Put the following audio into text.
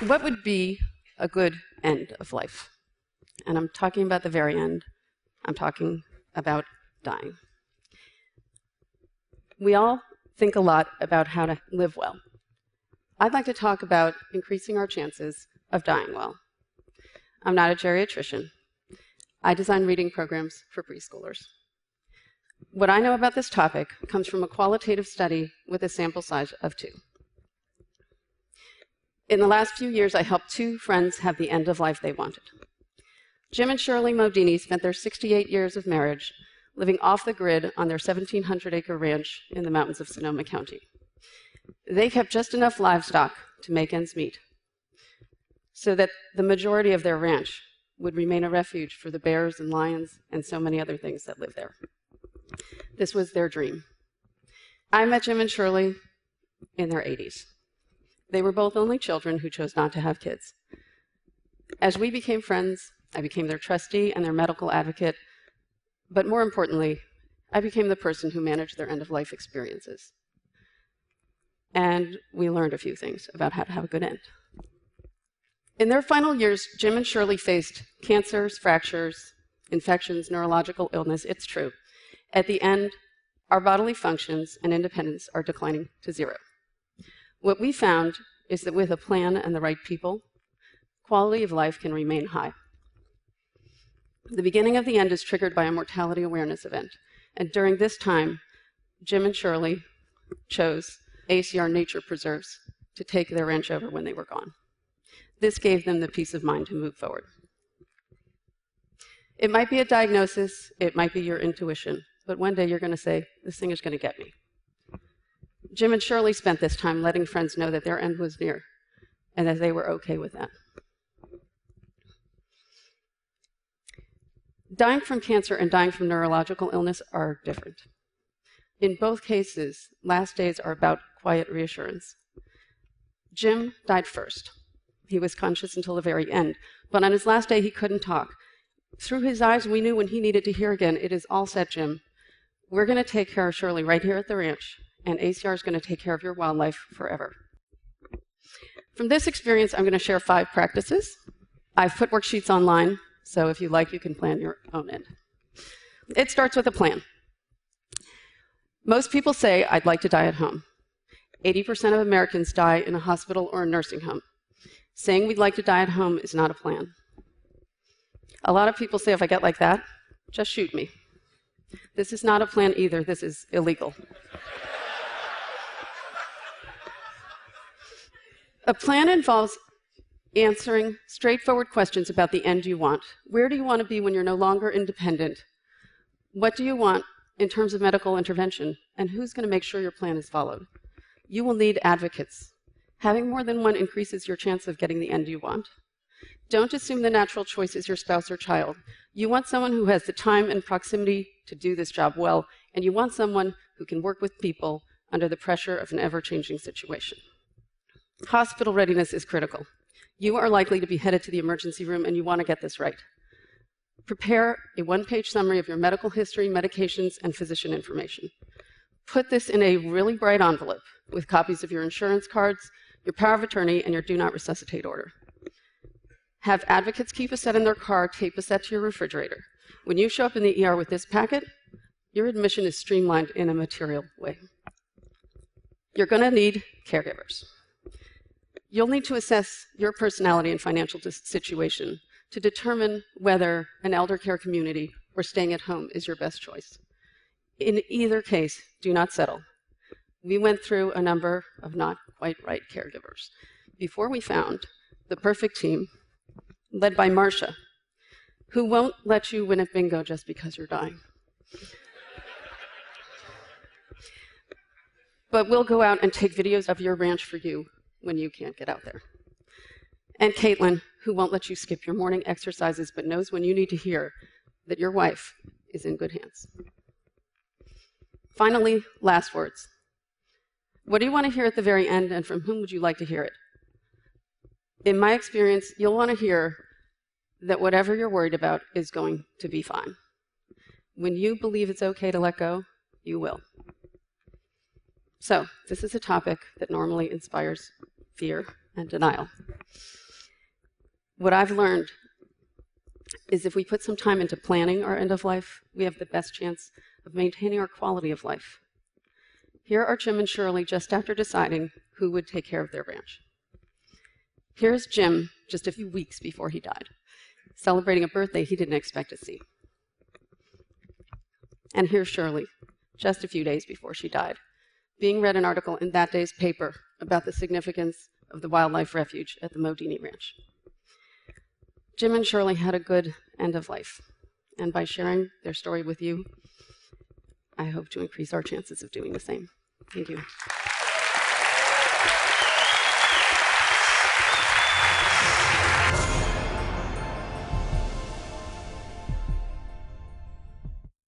what would be a good end of life? And I'm talking about the very end. I'm talking about dying. We all think a lot about how to live well. I'd like to talk about increasing our chances of dying well. I'm not a geriatrician. I design reading programs for preschoolers. What I know about this topic comes from a qualitative study with a sample size of two. In the last few years, I helped two friends have the end of life they wanted. Jim and Shirley Modini spent their 68 years of marriage living off the grid on their 1,700 acre ranch in the mountains of Sonoma County. They kept just enough livestock to make ends meet so that the majority of their ranch would remain a refuge for the bears and lions and so many other things that live there. This was their dream. I met Jim and Shirley in their 80s. They were both only children who chose not to have kids. As we became friends, I became their trustee and their medical advocate, but more importantly, I became the person who managed their end of life experiences. And we learned a few things about how to have a good end. In their final years, Jim and Shirley faced cancers, fractures, infections, neurological illness. It's true. At the end, our bodily functions and independence are declining to zero. What we found is that with a plan and the right people, quality of life can remain high. The beginning of the end is triggered by a mortality awareness event. And during this time, Jim and Shirley chose ACR Nature Preserves to take their ranch over when they were gone. This gave them the peace of mind to move forward. It might be a diagnosis, it might be your intuition, but one day you're going to say, This thing is going to get me. Jim and Shirley spent this time letting friends know that their end was near and that they were okay with that. Dying from cancer and dying from neurological illness are different. In both cases, last days are about quiet reassurance. Jim died first. He was conscious until the very end, but on his last day, he couldn't talk. Through his eyes, we knew when he needed to hear again, It is all set, Jim. We're going to take care of Shirley right here at the ranch, and ACR is going to take care of your wildlife forever. From this experience, I'm going to share five practices. I've put worksheets online so if you like, you can plan your own end. It starts with a plan. Most people say, I'd like to die at home. 80% of Americans die in a hospital or a nursing home. Saying we'd like to die at home is not a plan. A lot of people say, if I get like that, just shoot me. This is not a plan either. This is illegal. A plan involves answering straightforward questions about the end you want. Where do you want to be when you're no longer independent? What do you want in terms of medical intervention? And who's going to make sure your plan is followed? You will need advocates. Having more than one increases your chance of getting the end you want. Don't assume the natural choice is your spouse or child. You want someone who has the time and proximity to do this job well, and you want someone who can work with people under the pressure of an ever changing situation. Hospital readiness is critical you are likely to be headed to the emergency room and you want to get this right. Prepare a one page summary of your medical history, medications, and physician information. Put this in a really bright envelope with copies of your insurance cards, your power of attorney, and your do not resuscitate order. Have advocates keep a set in their car, tape a set to your refrigerator. When you show up in the ER with this packet, your admission is streamlined in a material way. You're going to need caregivers. You'll need to assess your personality and financial situation to determine whether an elder care community or staying at home is your best choice. In either case, do not settle. We went through a number of not quite right caregivers before we found the perfect team led by Marcia, who won't let you win at bingo just because you're dying. but we'll go out and take videos of your ranch for you when you can't get out there. And Caitlin, who won't let you skip your morning exercises but knows when you need to hear that your wife is in good hands. Finally, last words. What do you want to hear at the very end, and from whom would you like to hear it? In my experience, you'll want to hear that whatever you're worried about is going to be fine. When you believe it's okay to let go, you will. So, this is a topic that normally inspires fear and denial. What I've learned is if we put some time into planning our end of life, we have the best chance of maintaining our quality of life. Here are Jim and Shirley just after deciding who would take care of their ranch. Here's Jim just a few weeks before he died, celebrating a birthday he didn't expect to see. And here's Shirley, just a few days before she died, being read an article in that day's paper about the significance of the wildlife refuge at the Modini Ranch. Jim and Shirley had a good end of life, and by sharing their story with you, I hope to increase our chances of doing the same. Thank you.